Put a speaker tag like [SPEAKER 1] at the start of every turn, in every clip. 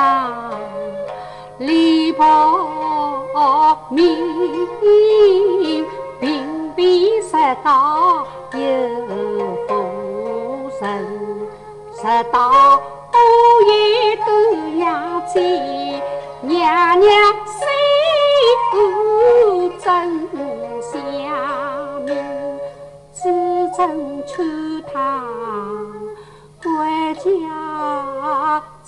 [SPEAKER 1] 身郎离泡面，鬓边拾到有福神，拾到乌叶都养在娘娘心真下命，只争穿他回家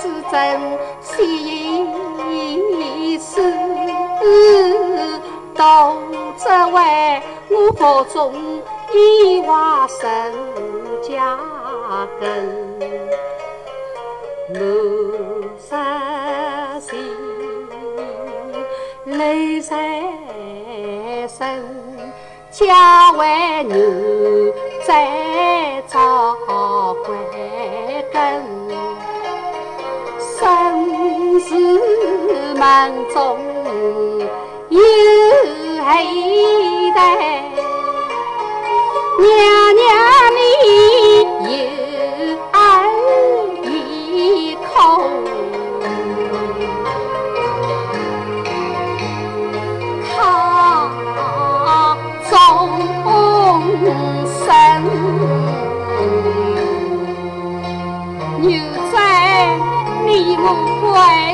[SPEAKER 1] 只真心事，都只为我腹中一娃生家根，我伤心泪在身。家为奴，再找归根。门中有黑带，娘娘你有儿一口。怪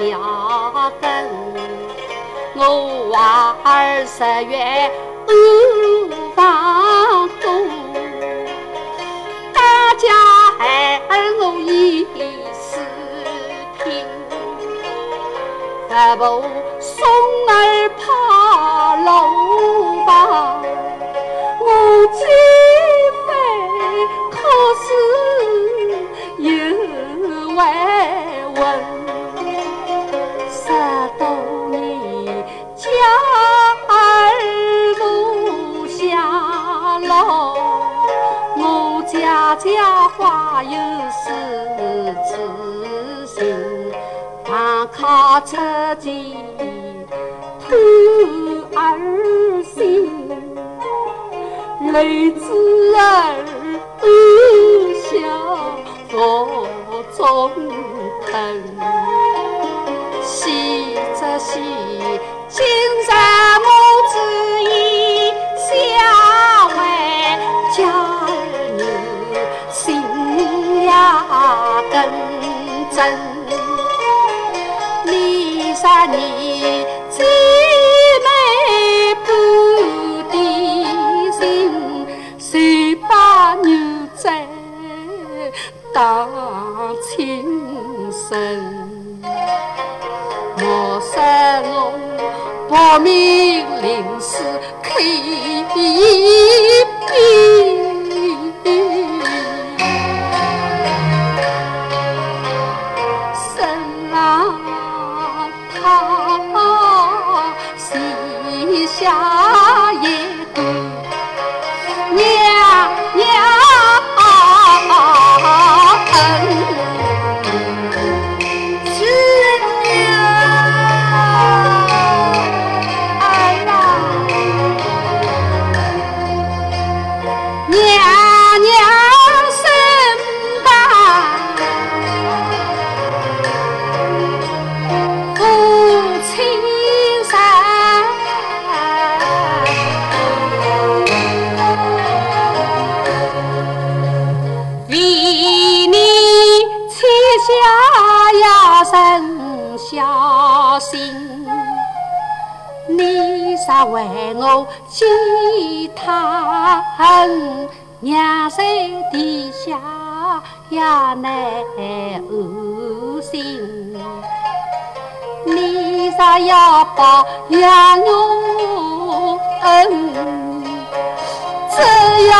[SPEAKER 1] 娘根，我娃儿十月五房冬，大家孩儿我一视听，父母送儿怕楼房。自行，堂靠出钱偷儿心，泪子儿笑腹中疼，喜则喜，今日母情深莫使我薄命临死气一冰心，你是为我祭他娘在地下也难安心。你啥要报养我恩，只要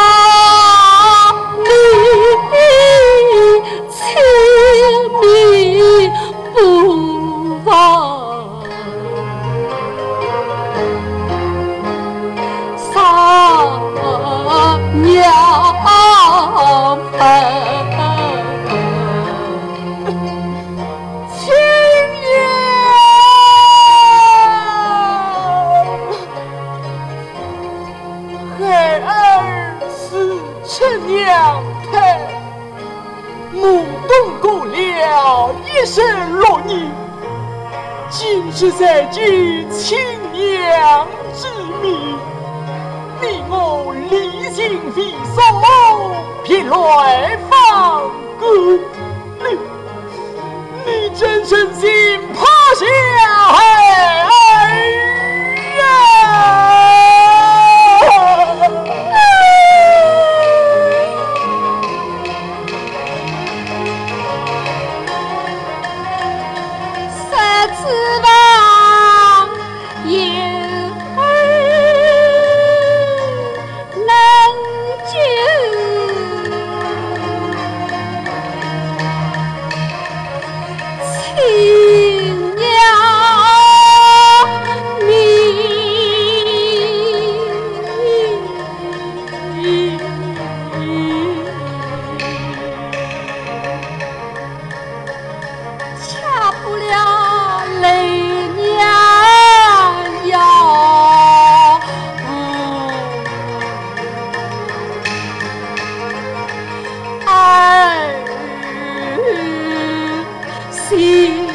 [SPEAKER 2] 今是在举亲娘之命，你我离心飞送，偏来放歌。你你真诚心怕下。assim.